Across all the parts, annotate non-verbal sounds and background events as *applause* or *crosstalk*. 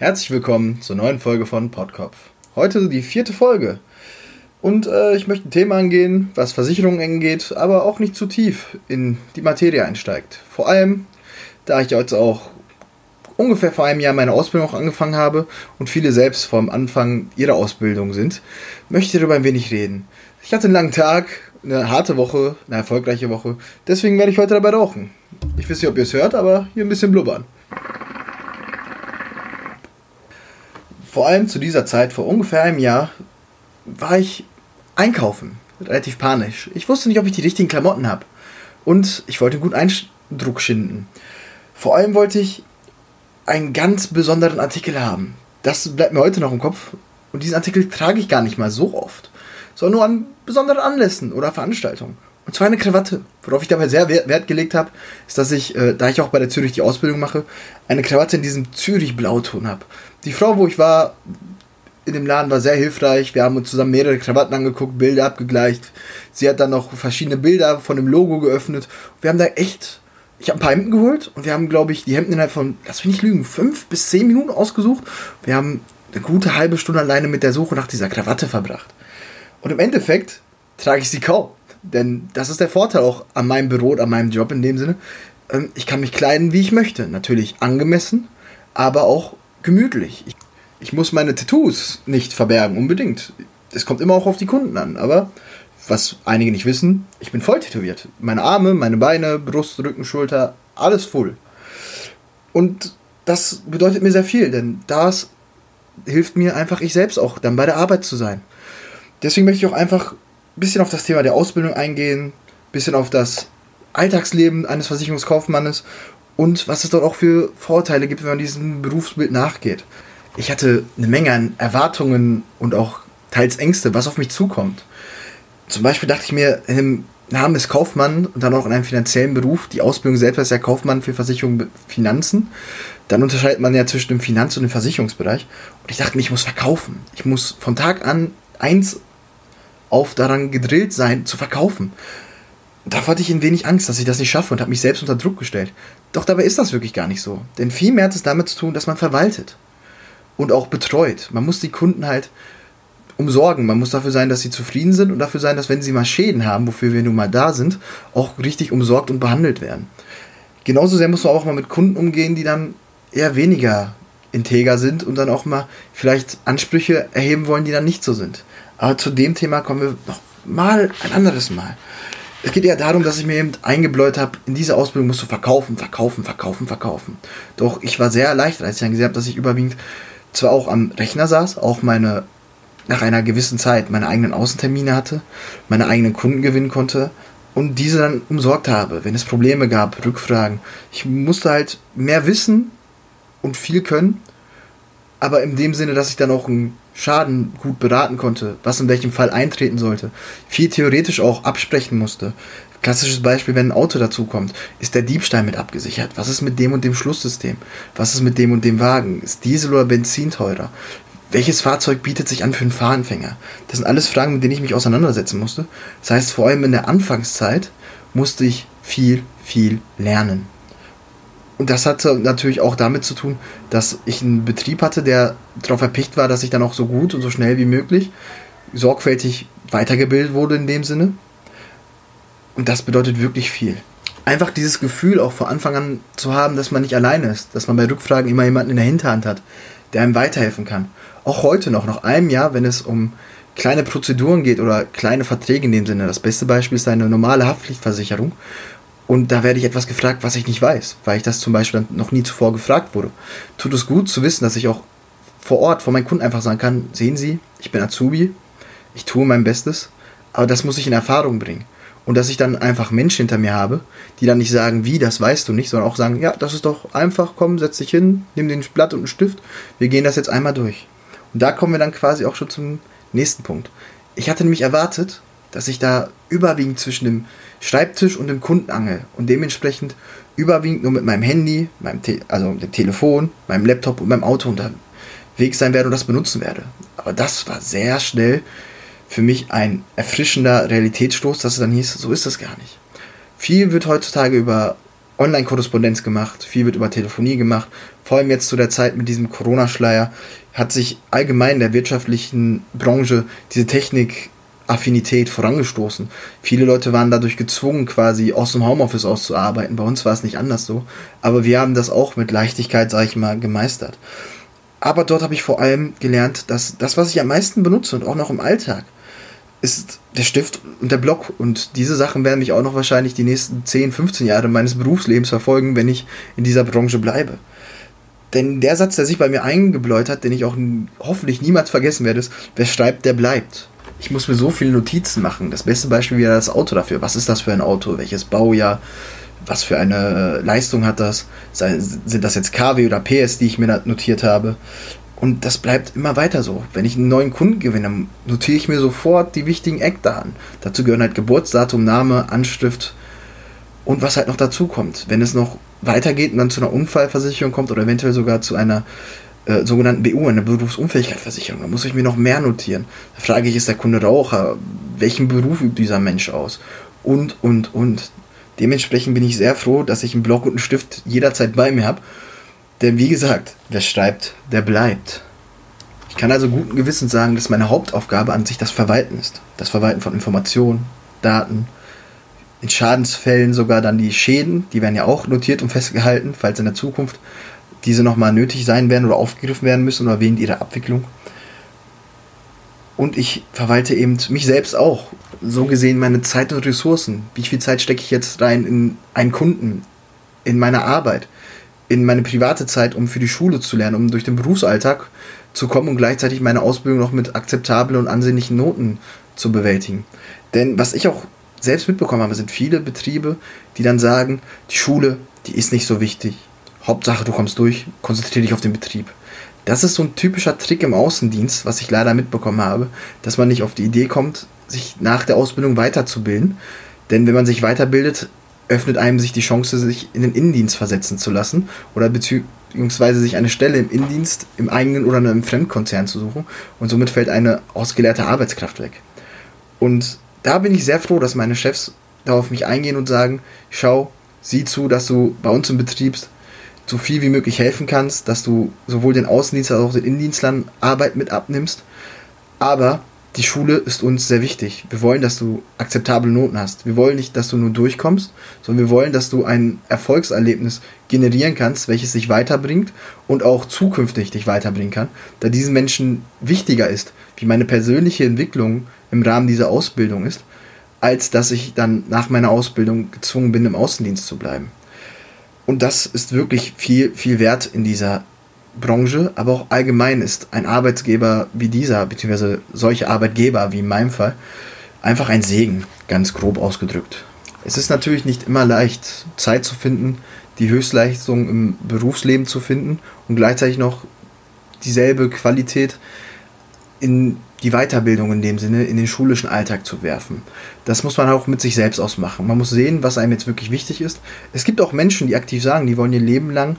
Herzlich willkommen zur neuen Folge von Podkopf. Heute die vierte Folge. Und äh, ich möchte ein Thema angehen, was Versicherungen angeht, aber auch nicht zu tief in die Materie einsteigt. Vor allem, da ich jetzt auch ungefähr vor einem Jahr meine Ausbildung angefangen habe und viele selbst vom Anfang ihrer Ausbildung sind, möchte ich darüber ein wenig reden. Ich hatte einen langen Tag, eine harte Woche, eine erfolgreiche Woche. Deswegen werde ich heute dabei rauchen. Ich weiß nicht, ob ihr es hört, aber hier ein bisschen blubbern. Vor allem zu dieser Zeit, vor ungefähr einem Jahr, war ich einkaufen. Relativ panisch. Ich wusste nicht, ob ich die richtigen Klamotten habe. Und ich wollte einen guten Eindruck schinden. Vor allem wollte ich einen ganz besonderen Artikel haben. Das bleibt mir heute noch im Kopf. Und diesen Artikel trage ich gar nicht mal so oft. Sondern nur an besonderen Anlässen oder Veranstaltungen. Und zwar eine Krawatte. Worauf ich dabei sehr Wert gelegt habe, ist, dass ich, äh, da ich auch bei der Zürich die Ausbildung mache, eine Krawatte in diesem Zürich-Blauton habe. Die Frau, wo ich war, in dem Laden war sehr hilfreich. Wir haben uns zusammen mehrere Krawatten angeguckt, Bilder abgegleicht. Sie hat dann noch verschiedene Bilder von dem Logo geöffnet. Wir haben da echt. Ich habe ein paar Hemden geholt und wir haben, glaube ich, die Hemden innerhalb von, lass mich nicht lügen, fünf bis zehn Minuten ausgesucht. Wir haben eine gute halbe Stunde alleine mit der Suche nach dieser Krawatte verbracht. Und im Endeffekt trage ich sie kaum. Denn das ist der Vorteil auch an meinem Büro und an meinem Job in dem Sinne. Ähm, ich kann mich kleiden, wie ich möchte. Natürlich angemessen, aber auch gemütlich. Ich, ich muss meine Tattoos nicht verbergen, unbedingt. Es kommt immer auch auf die Kunden an. Aber was einige nicht wissen, ich bin voll tätowiert. Meine Arme, meine Beine, Brust, Rücken, Schulter, alles voll. Und das bedeutet mir sehr viel, denn das hilft mir einfach, ich selbst auch dann bei der Arbeit zu sein. Deswegen möchte ich auch einfach bisschen auf das Thema der Ausbildung eingehen, bisschen auf das Alltagsleben eines Versicherungskaufmannes und was es dort auch für Vorteile gibt, wenn man diesem Berufsbild nachgeht. Ich hatte eine Menge an Erwartungen und auch teils Ängste, was auf mich zukommt. Zum Beispiel dachte ich mir, dem Namen ist Kaufmann und dann auch in einem finanziellen Beruf. Die Ausbildung selbst ist ja Kaufmann für Versicherung Finanzen. Dann unterscheidet man ja zwischen dem Finanz- und dem Versicherungsbereich. Und ich dachte mir, ich muss verkaufen. Ich muss von Tag an eins auf daran gedrillt sein, zu verkaufen. Da hatte ich ein wenig Angst, dass ich das nicht schaffe und habe mich selbst unter Druck gestellt. Doch dabei ist das wirklich gar nicht so. Denn viel mehr hat es damit zu tun, dass man verwaltet und auch betreut. Man muss die Kunden halt umsorgen. Man muss dafür sein, dass sie zufrieden sind und dafür sein, dass wenn sie mal Schäden haben, wofür wir nun mal da sind, auch richtig umsorgt und behandelt werden. Genauso sehr muss man auch mal mit Kunden umgehen, die dann eher weniger integer sind und dann auch mal vielleicht Ansprüche erheben wollen, die dann nicht so sind. Aber zu dem Thema kommen wir noch mal ein anderes Mal. Es geht eher darum, dass ich mir eben eingebläut habe, in dieser Ausbildung musst du verkaufen, verkaufen, verkaufen, verkaufen. Doch ich war sehr erleichtert, als ich dann gesehen habe, dass ich überwiegend zwar auch am Rechner saß, auch meine, nach einer gewissen Zeit meine eigenen Außentermine hatte, meine eigenen Kunden gewinnen konnte und diese dann umsorgt habe, wenn es Probleme gab, Rückfragen. Ich musste halt mehr wissen und viel können, aber in dem Sinne, dass ich dann auch ein Schaden gut beraten konnte, was in welchem Fall eintreten sollte, viel theoretisch auch absprechen musste. Klassisches Beispiel, wenn ein Auto dazukommt, ist der Diebstahl mit abgesichert? Was ist mit dem und dem Schlusssystem? Was ist mit dem und dem Wagen? Ist Diesel oder Benzin teurer? Welches Fahrzeug bietet sich an für einen Fahranfänger? Das sind alles Fragen, mit denen ich mich auseinandersetzen musste. Das heißt, vor allem in der Anfangszeit musste ich viel, viel lernen. Und das hatte natürlich auch damit zu tun, dass ich einen Betrieb hatte, der darauf erpicht war, dass ich dann auch so gut und so schnell wie möglich sorgfältig weitergebildet wurde in dem Sinne. Und das bedeutet wirklich viel. Einfach dieses Gefühl auch von Anfang an zu haben, dass man nicht alleine ist, dass man bei Rückfragen immer jemanden in der Hinterhand hat, der einem weiterhelfen kann. Auch heute noch, nach einem Jahr, wenn es um kleine Prozeduren geht oder kleine Verträge in dem Sinne. Das beste Beispiel ist eine normale Haftpflichtversicherung, und da werde ich etwas gefragt, was ich nicht weiß, weil ich das zum Beispiel noch nie zuvor gefragt wurde. Tut es gut zu wissen, dass ich auch vor Ort vor meinen Kunden einfach sagen kann, sehen Sie, ich bin Azubi, ich tue mein Bestes, aber das muss ich in Erfahrung bringen. Und dass ich dann einfach Menschen hinter mir habe, die dann nicht sagen, wie, das weißt du nicht, sondern auch sagen, ja, das ist doch einfach, komm, setz dich hin, nimm den Blatt und einen Stift, wir gehen das jetzt einmal durch. Und da kommen wir dann quasi auch schon zum nächsten Punkt. Ich hatte nämlich erwartet, dass ich da überwiegend zwischen dem Schreibtisch und dem Kundenangel und dementsprechend überwiegend nur mit meinem Handy, meinem Te also dem Telefon, meinem Laptop und meinem Auto unterwegs sein werde und das benutzen werde. Aber das war sehr schnell für mich ein erfrischender Realitätsstoß, dass es dann hieß, so ist das gar nicht. Viel wird heutzutage über Online-Korrespondenz gemacht, viel wird über Telefonie gemacht. Vor allem jetzt zu der Zeit mit diesem Corona-Schleier hat sich allgemein in der wirtschaftlichen Branche diese Technik-Affinität vorangestoßen. Viele Leute waren dadurch gezwungen, quasi aus dem Homeoffice auszuarbeiten. Bei uns war es nicht anders so. Aber wir haben das auch mit Leichtigkeit, sage ich mal, gemeistert. Aber dort habe ich vor allem gelernt, dass das, was ich am meisten benutze und auch noch im Alltag, ist der Stift und der Block. Und diese Sachen werden mich auch noch wahrscheinlich die nächsten 10, 15 Jahre meines Berufslebens verfolgen, wenn ich in dieser Branche bleibe. Denn der Satz, der sich bei mir eingebläut hat, den ich auch hoffentlich niemals vergessen werde, ist, wer schreibt, der bleibt. Ich muss mir so viele Notizen machen. Das beste Beispiel wäre das Auto dafür. Was ist das für ein Auto? Welches Baujahr? Was für eine äh, Leistung hat das? Sind das jetzt KW oder PS, die ich mir notiert habe? Und das bleibt immer weiter so. Wenn ich einen neuen Kunden gewinne, notiere ich mir sofort die wichtigen Eckdaten. Dazu gehören halt Geburtsdatum, Name, Anschrift und was halt noch dazu kommt. Wenn es noch weitergeht und dann zu einer Unfallversicherung kommt oder eventuell sogar zu einer äh, sogenannten BU, einer Berufsunfähigkeitsversicherung, dann muss ich mir noch mehr notieren. Da frage ich, ist der Kunde Raucher? Welchen Beruf übt dieser Mensch aus? Und, und, und. Dementsprechend bin ich sehr froh, dass ich einen Block und einen Stift jederzeit bei mir habe denn wie gesagt, wer schreibt, der bleibt. Ich kann also guten Gewissens sagen, dass meine Hauptaufgabe an sich das Verwalten ist. Das Verwalten von Informationen, Daten, in Schadensfällen sogar dann die Schäden, die werden ja auch notiert und festgehalten, falls in der Zukunft diese nochmal nötig sein werden oder aufgegriffen werden müssen oder wegen ihrer Abwicklung. Und ich verwalte eben mich selbst auch. So gesehen meine Zeit und Ressourcen. Wie viel Zeit stecke ich jetzt rein in einen Kunden, in meine Arbeit? in meine private Zeit, um für die Schule zu lernen, um durch den Berufsalltag zu kommen und gleichzeitig meine Ausbildung noch mit akzeptablen und ansehnlichen Noten zu bewältigen. Denn was ich auch selbst mitbekommen habe, sind viele Betriebe, die dann sagen, die Schule, die ist nicht so wichtig. Hauptsache, du kommst durch, konzentriere dich auf den Betrieb. Das ist so ein typischer Trick im Außendienst, was ich leider mitbekommen habe, dass man nicht auf die Idee kommt, sich nach der Ausbildung weiterzubilden. Denn wenn man sich weiterbildet, öffnet einem sich die Chance, sich in den Innendienst versetzen zu lassen oder beziehungsweise sich eine Stelle im Innendienst, im eigenen oder einem Fremdkonzern zu suchen und somit fällt eine ausgelehrte Arbeitskraft weg. Und da bin ich sehr froh, dass meine Chefs darauf mich eingehen und sagen, schau, sieh zu, dass du bei uns im Betrieb so viel wie möglich helfen kannst, dass du sowohl den Außendienst als auch den Innendienstlern Arbeit mit abnimmst, aber die Schule ist uns sehr wichtig. Wir wollen, dass du akzeptable Noten hast. Wir wollen nicht, dass du nur durchkommst, sondern wir wollen, dass du ein Erfolgserlebnis generieren kannst, welches dich weiterbringt und auch zukünftig dich weiterbringen kann, da diesen Menschen wichtiger ist, wie meine persönliche Entwicklung im Rahmen dieser Ausbildung ist, als dass ich dann nach meiner Ausbildung gezwungen bin, im Außendienst zu bleiben. Und das ist wirklich viel, viel wert in dieser Branche, aber auch allgemein ist ein Arbeitsgeber wie dieser, beziehungsweise solche Arbeitgeber wie in meinem Fall, einfach ein Segen, ganz grob ausgedrückt. Es ist natürlich nicht immer leicht, Zeit zu finden, die Höchstleistung im Berufsleben zu finden und gleichzeitig noch dieselbe Qualität in die Weiterbildung in dem Sinne, in den schulischen Alltag zu werfen. Das muss man auch mit sich selbst ausmachen. Man muss sehen, was einem jetzt wirklich wichtig ist. Es gibt auch Menschen, die aktiv sagen, die wollen ihr Leben lang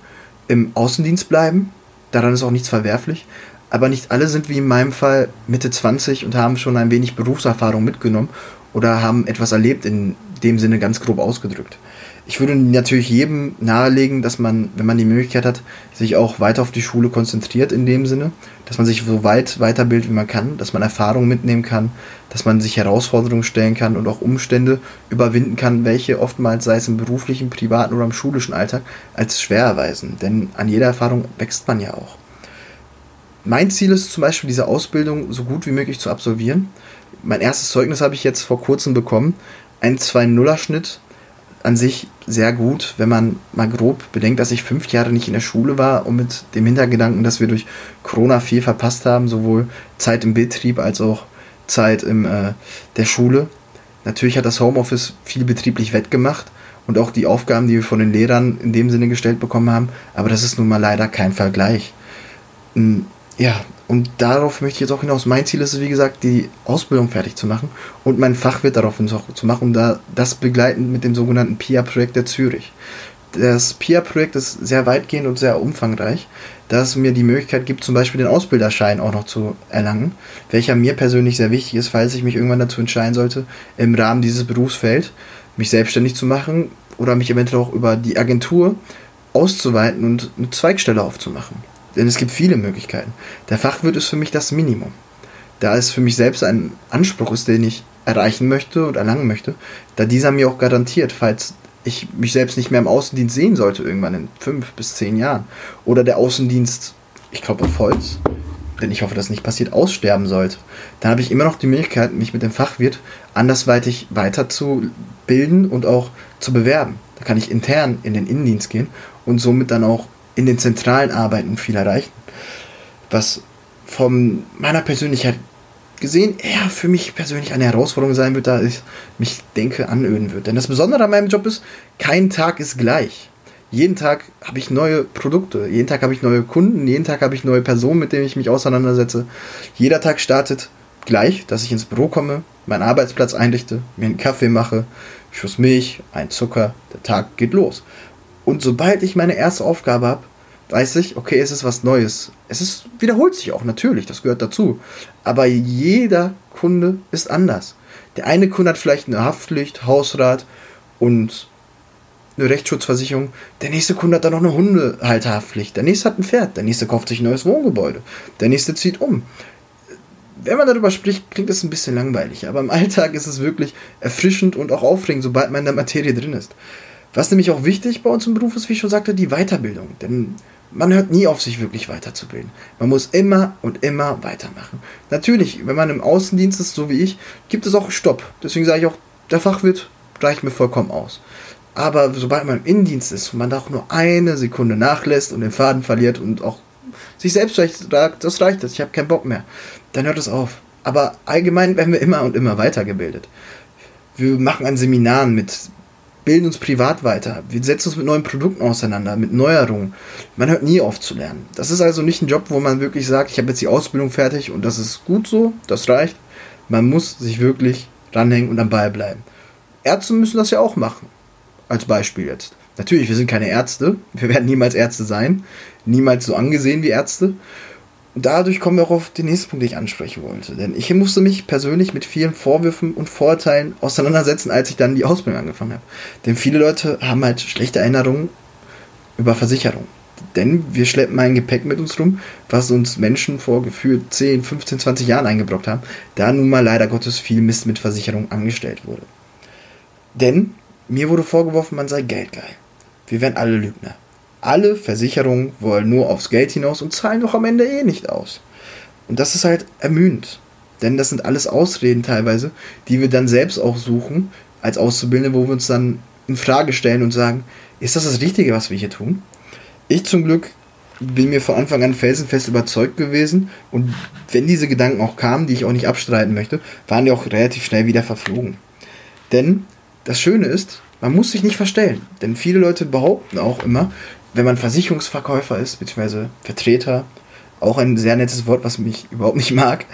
im Außendienst bleiben, daran ist auch nichts verwerflich. Aber nicht alle sind wie in meinem Fall Mitte 20 und haben schon ein wenig Berufserfahrung mitgenommen oder haben etwas erlebt, in dem Sinne ganz grob ausgedrückt. Ich würde natürlich jedem nahelegen, dass man, wenn man die Möglichkeit hat, sich auch weiter auf die Schule konzentriert in dem Sinne, dass man sich so weit weiterbildet, wie man kann, dass man Erfahrungen mitnehmen kann, dass man sich Herausforderungen stellen kann und auch Umstände überwinden kann, welche oftmals, sei es im beruflichen, privaten oder im schulischen Alltag, als schwer erweisen. Denn an jeder Erfahrung wächst man ja auch. Mein Ziel ist zum Beispiel, diese Ausbildung so gut wie möglich zu absolvieren. Mein erstes Zeugnis habe ich jetzt vor kurzem bekommen. Ein 2-0er-Schnitt an sich sehr gut, wenn man mal grob bedenkt, dass ich fünf Jahre nicht in der Schule war und mit dem Hintergedanken, dass wir durch Corona viel verpasst haben, sowohl Zeit im Betrieb als auch Zeit in äh, der Schule. Natürlich hat das Homeoffice viel betrieblich wettgemacht und auch die Aufgaben, die wir von den Lehrern in dem Sinne gestellt bekommen haben, aber das ist nun mal leider kein Vergleich. Hm, ja, und darauf möchte ich jetzt auch hinaus. Mein Ziel ist es, wie gesagt, die Ausbildung fertig zu machen und mein Fachwirt darauf zu machen und da das begleitend mit dem sogenannten PIA-Projekt der Zürich. Das PIA-Projekt ist sehr weitgehend und sehr umfangreich, da es mir die Möglichkeit gibt, zum Beispiel den Ausbilderschein auch noch zu erlangen, welcher mir persönlich sehr wichtig ist, falls ich mich irgendwann dazu entscheiden sollte, im Rahmen dieses Berufsfeld mich selbstständig zu machen oder mich eventuell auch über die Agentur auszuweiten und eine Zweigstelle aufzumachen. Denn es gibt viele Möglichkeiten. Der Fachwirt ist für mich das Minimum. Da es für mich selbst ein Anspruch ist, den ich erreichen möchte und erlangen möchte, da dieser mir auch garantiert, falls ich mich selbst nicht mehr im Außendienst sehen sollte, irgendwann in fünf bis zehn Jahren, oder der Außendienst, ich glaube auf Holz, denn ich hoffe, dass nicht passiert, aussterben sollte, dann habe ich immer noch die Möglichkeit, mich mit dem Fachwirt andersweitig weiterzubilden und auch zu bewerben. Da kann ich intern in den Innendienst gehen und somit dann auch in den zentralen Arbeiten viel erreichen. Was von meiner Persönlichkeit gesehen eher für mich persönlich eine Herausforderung sein wird, da ich mich denke, anöden wird. Denn das Besondere an meinem Job ist, kein Tag ist gleich. Jeden Tag habe ich neue Produkte, jeden Tag habe ich neue Kunden, jeden Tag habe ich neue Personen, mit denen ich mich auseinandersetze. Jeder Tag startet gleich, dass ich ins Büro komme, meinen Arbeitsplatz einrichte, mir einen Kaffee mache, Schuss Milch, ein Zucker, der Tag geht los. Und sobald ich meine erste Aufgabe habe, weiß ich, okay, es ist was Neues. Es ist, wiederholt sich auch, natürlich, das gehört dazu. Aber jeder Kunde ist anders. Der eine Kunde hat vielleicht eine Haftpflicht, Hausrat und eine Rechtsschutzversicherung. Der nächste Kunde hat dann noch eine Hundehalterhaftpflicht. Der nächste hat ein Pferd. Der nächste kauft sich ein neues Wohngebäude. Der nächste zieht um. Wenn man darüber spricht, klingt es ein bisschen langweilig. Aber im Alltag ist es wirklich erfrischend und auch aufregend, sobald man in der Materie drin ist. Was nämlich auch wichtig bei uns im Beruf ist, wie ich schon sagte, die Weiterbildung. Denn man hört nie auf, sich wirklich weiterzubilden. Man muss immer und immer weitermachen. Natürlich, wenn man im Außendienst ist, so wie ich, gibt es auch Stopp. Deswegen sage ich auch, der Fachwirt reicht mir vollkommen aus. Aber sobald man im Innendienst ist und man da auch nur eine Sekunde nachlässt und den Faden verliert und auch sich selbst sagt, das reicht jetzt, ich habe keinen Bock mehr, dann hört es auf. Aber allgemein werden wir immer und immer weitergebildet. Wir machen an Seminaren mit bilden uns privat weiter. Wir setzen uns mit neuen Produkten auseinander, mit Neuerungen. Man hört nie auf zu lernen. Das ist also nicht ein Job, wo man wirklich sagt, ich habe jetzt die Ausbildung fertig und das ist gut so, das reicht. Man muss sich wirklich ranhängen und am Ball bleiben. Ärzte müssen das ja auch machen. Als Beispiel jetzt. Natürlich, wir sind keine Ärzte. Wir werden niemals Ärzte sein. Niemals so angesehen wie Ärzte dadurch kommen wir auch auf den nächsten Punkt, den ich ansprechen wollte. Denn ich musste mich persönlich mit vielen Vorwürfen und Vorurteilen auseinandersetzen, als ich dann die Ausbildung angefangen habe. Denn viele Leute haben halt schlechte Erinnerungen über Versicherung. Denn wir schleppen ein Gepäck mit uns rum, was uns Menschen vor gefühlt 10, 15, 20 Jahren eingebrockt haben, da nun mal leider Gottes viel Mist mit Versicherung angestellt wurde. Denn mir wurde vorgeworfen, man sei geldgeil. Wir wären alle Lügner. Alle Versicherungen wollen nur aufs Geld hinaus und zahlen doch am Ende eh nicht aus. Und das ist halt ermüdend. Denn das sind alles Ausreden teilweise, die wir dann selbst auch suchen als Auszubildende, wo wir uns dann in Frage stellen und sagen, ist das das Richtige, was wir hier tun? Ich zum Glück bin mir von Anfang an felsenfest überzeugt gewesen und wenn diese Gedanken auch kamen, die ich auch nicht abstreiten möchte, waren die auch relativ schnell wieder verflogen. Denn das Schöne ist, man muss sich nicht verstellen. Denn viele Leute behaupten auch immer, wenn man Versicherungsverkäufer ist, beziehungsweise Vertreter, auch ein sehr nettes Wort, was mich überhaupt nicht mag,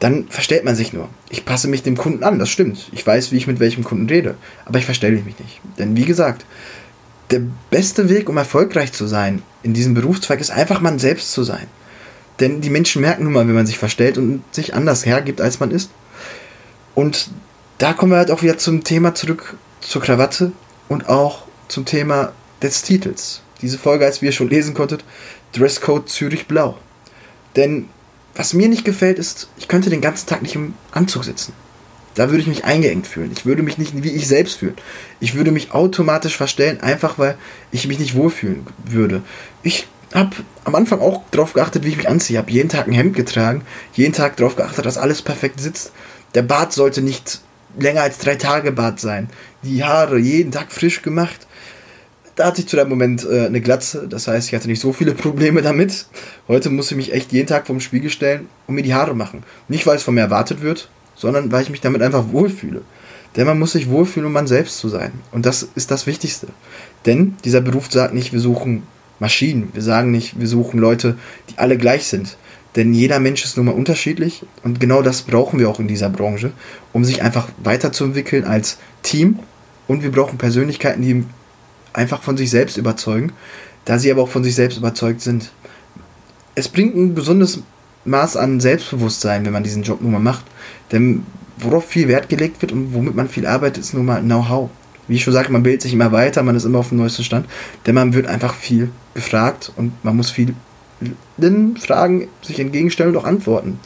dann verstellt man sich nur. Ich passe mich dem Kunden an, das stimmt. Ich weiß, wie ich mit welchem Kunden rede, aber ich verstelle mich nicht. Denn wie gesagt, der beste Weg, um erfolgreich zu sein in diesem Berufszweig, ist einfach man selbst zu sein. Denn die Menschen merken nun mal, wenn man sich verstellt und sich anders hergibt, als man ist. Und da kommen wir halt auch wieder zum Thema zurück, zur Krawatte und auch zum Thema des Titels diese Folge, als wir schon lesen konntet, Dresscode Zürich Blau. Denn was mir nicht gefällt, ist, ich könnte den ganzen Tag nicht im Anzug sitzen. Da würde ich mich eingeengt fühlen. Ich würde mich nicht wie ich selbst fühlen. Ich würde mich automatisch verstellen, einfach weil ich mich nicht wohlfühlen würde. Ich habe am Anfang auch darauf geachtet, wie ich mich anziehe. Ich habe jeden Tag ein Hemd getragen, jeden Tag darauf geachtet, dass alles perfekt sitzt. Der Bart sollte nicht länger als drei Tage Bart sein. Die Haare jeden Tag frisch gemacht da hatte ich zu dem Moment äh, eine Glatze, das heißt, ich hatte nicht so viele *laughs* Probleme damit. Heute muss ich mich echt jeden Tag vorm Spiegel stellen und mir die Haare machen. Nicht, weil es von mir erwartet wird, sondern weil ich mich damit einfach wohlfühle. Denn man muss sich wohlfühlen, um man selbst zu sein. Und das ist das Wichtigste. Denn dieser Beruf sagt nicht, wir suchen Maschinen. Wir sagen nicht, wir suchen Leute, die alle gleich sind. Denn jeder Mensch ist nun mal unterschiedlich und genau das brauchen wir auch in dieser Branche, um sich einfach weiterzuentwickeln als Team. Und wir brauchen Persönlichkeiten, die einfach von sich selbst überzeugen, da sie aber auch von sich selbst überzeugt sind. Es bringt ein gesundes Maß an Selbstbewusstsein, wenn man diesen Job nun mal macht. Denn worauf viel Wert gelegt wird und womit man viel arbeitet, ist nun mal Know-how. Wie ich schon sagte, man bildet sich immer weiter, man ist immer auf dem neuesten Stand, denn man wird einfach viel gefragt und man muss viel Fragen sich entgegenstellen und auch antworten.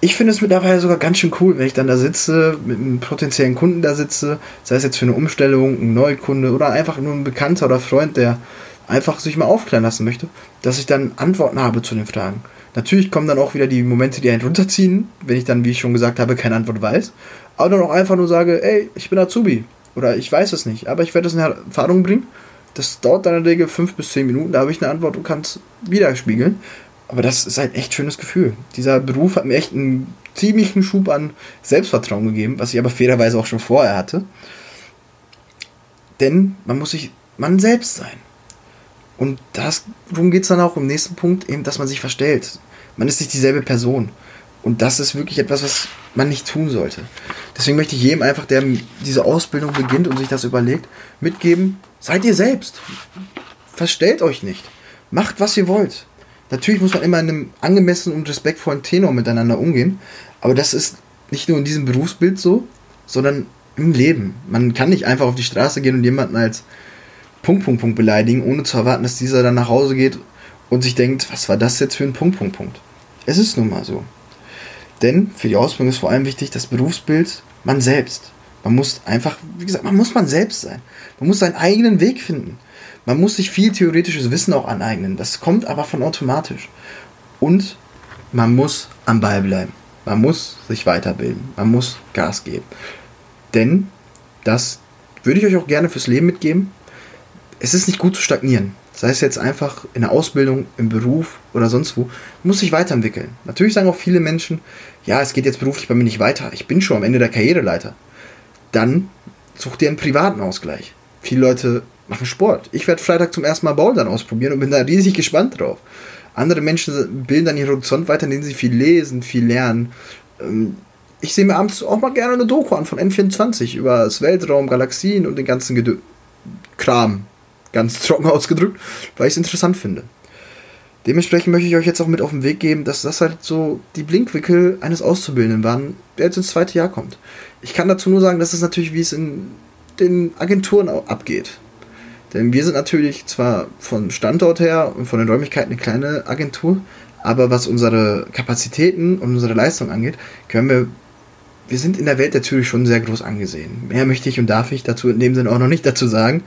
Ich finde es mittlerweile sogar ganz schön cool, wenn ich dann da sitze, mit einem potenziellen Kunden da sitze, sei es jetzt für eine Umstellung, ein Neukunde oder einfach nur ein Bekannter oder Freund, der einfach sich mal aufklären lassen möchte, dass ich dann Antworten habe zu den Fragen. Natürlich kommen dann auch wieder die Momente, die einen runterziehen, wenn ich dann, wie ich schon gesagt habe, keine Antwort weiß. Aber dann auch einfach nur sage, ey, ich bin Azubi. Oder ich weiß es nicht, aber ich werde es in Erfahrung bringen. Das dauert dann in der Regel fünf bis zehn Minuten, da habe ich eine Antwort und kann es widerspiegeln. Aber das ist ein echt schönes Gefühl. Dieser Beruf hat mir echt einen ziemlichen Schub an Selbstvertrauen gegeben, was ich aber fairerweise auch schon vorher hatte. Denn man muss sich man selbst sein. Und das, darum geht es dann auch im nächsten Punkt, eben, dass man sich verstellt. Man ist nicht dieselbe Person. Und das ist wirklich etwas, was man nicht tun sollte. Deswegen möchte ich jedem einfach, der diese Ausbildung beginnt und sich das überlegt, mitgeben, seid ihr selbst. Verstellt euch nicht. Macht, was ihr wollt. Natürlich muss man immer in einem angemessenen und respektvollen Tenor miteinander umgehen, aber das ist nicht nur in diesem Berufsbild so, sondern im Leben. Man kann nicht einfach auf die Straße gehen und jemanden als Punkt, Punkt, Punkt beleidigen, ohne zu erwarten, dass dieser dann nach Hause geht und sich denkt, was war das jetzt für ein Punkt, Punkt, Punkt. Es ist nun mal so. Denn für die Ausbildung ist vor allem wichtig das Berufsbild man selbst. Man muss einfach, wie gesagt, man muss man selbst sein. Man muss seinen eigenen Weg finden. Man muss sich viel theoretisches Wissen auch aneignen. Das kommt aber von automatisch. Und man muss am Ball bleiben. Man muss sich weiterbilden. Man muss Gas geben. Denn das würde ich euch auch gerne fürs Leben mitgeben. Es ist nicht gut zu stagnieren. Sei es jetzt einfach in der Ausbildung, im Beruf oder sonst wo, muss sich weiterentwickeln. Natürlich sagen auch viele Menschen, ja, es geht jetzt beruflich bei mir nicht weiter. Ich bin schon am Ende der Karriereleiter. Dann such dir einen privaten Ausgleich. Viele Leute machen Sport. Ich werde Freitag zum ersten Mal Bouldern ausprobieren und bin da riesig gespannt drauf. Andere Menschen bilden dann ihren Horizont weiter, indem sie viel lesen, viel lernen. Ähm, ich sehe mir abends auch mal gerne eine Doku an von N24 über das Weltraum, Galaxien und den ganzen Gedö Kram. Ganz *laughs* trocken ausgedrückt, weil ich es interessant finde. Dementsprechend möchte ich euch jetzt auch mit auf den Weg geben, dass das halt so die Blinkwickel eines Auszubildenden waren, der jetzt ins zweite Jahr kommt. Ich kann dazu nur sagen, das ist natürlich, wie es in den Agenturen abgeht. Denn wir sind natürlich zwar vom Standort her und von den Räumlichkeiten eine kleine Agentur, aber was unsere Kapazitäten und unsere Leistung angeht, können wir, wir sind in der Welt natürlich schon sehr groß angesehen. Mehr möchte ich und darf ich dazu in dem Sinne auch noch nicht dazu sagen.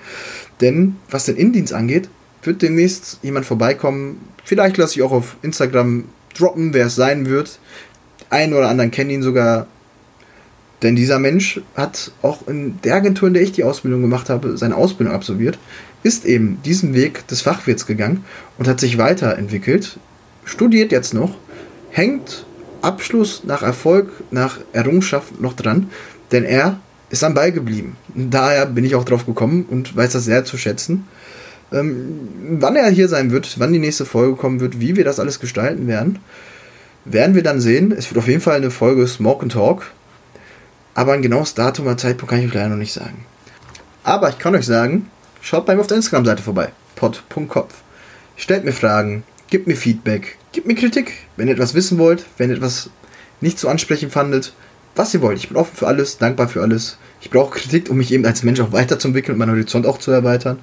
Denn was den Indienst angeht, wird demnächst jemand vorbeikommen. Vielleicht lasse ich auch auf Instagram droppen, wer es sein wird. Einen oder anderen kennen ihn sogar denn dieser Mensch hat auch in der Agentur, in der ich die Ausbildung gemacht habe, seine Ausbildung absolviert, ist eben diesen Weg des Fachwirts gegangen und hat sich weiterentwickelt, studiert jetzt noch, hängt Abschluss nach Erfolg, nach Errungenschaft noch dran, denn er ist am Ball geblieben. Daher bin ich auch drauf gekommen und weiß das sehr zu schätzen. Ähm, wann er hier sein wird, wann die nächste Folge kommen wird, wie wir das alles gestalten werden, werden wir dann sehen. Es wird auf jeden Fall eine Folge Smoke and Talk aber ein genaues Datum und Zeitpunkt kann ich euch leider noch nicht sagen. Aber ich kann euch sagen, schaut bei mir auf der Instagram-Seite vorbei. pod.kopf. Stellt mir Fragen, gebt mir Feedback, gebt mir Kritik, wenn ihr etwas wissen wollt, wenn ihr etwas nicht so ansprechend fandet, was ihr wollt. Ich bin offen für alles, dankbar für alles. Ich brauche Kritik, um mich eben als Mensch auch weiterzuentwickeln und meinen Horizont auch zu erweitern.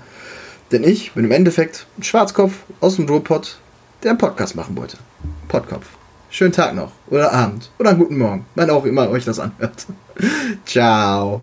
Denn ich bin im Endeffekt ein Schwarzkopf aus dem Ruhrpott, der einen Podcast machen wollte. Podkopf. Schönen Tag noch oder Abend oder einen guten Morgen, wann auch immer euch das anhört. *laughs* Ciao.